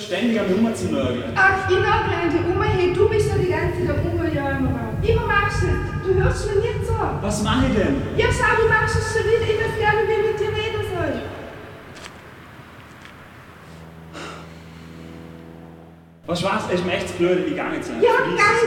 ständig am Nummer zu nörgeln? Ach, ich nagel an die Oma hey, du bist ja die ganze Zeit am Umjagen. Immer machst du es. Du hörst mir nicht zu. Was mache ich denn? Ja, schau, du machst es schon wieder. Ich weiß gar nicht, wie ich mit dir reden soll. Was war's? Ist mir echt blöd, ich gehe jetzt nicht. Ja, Vergiss gang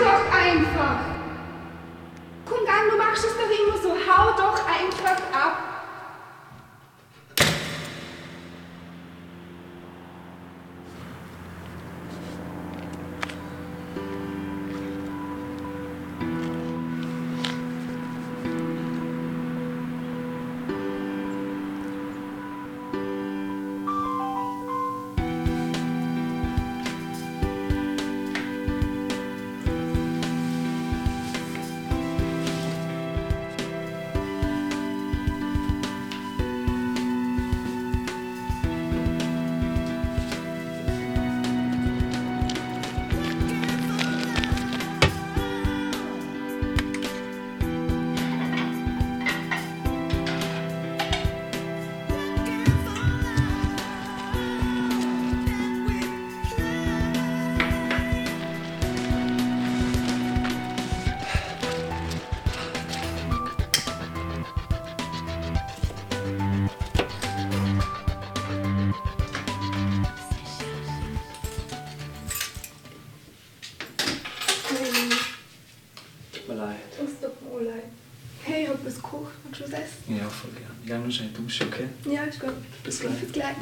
Hey, ich hab was gekocht. Willst du was essen? Ja, voll gern. Ich gehe nur schnell duschen, okay? Ja, ist gut. Bis gleich. Bis gleich.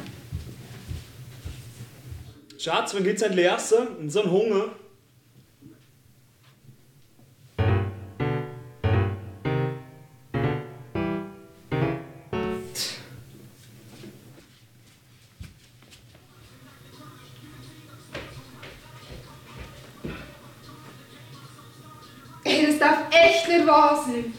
Schatz, wann geht's endlich essen? Und so ein Hunger. Ey, das darf echt nicht wahr sein.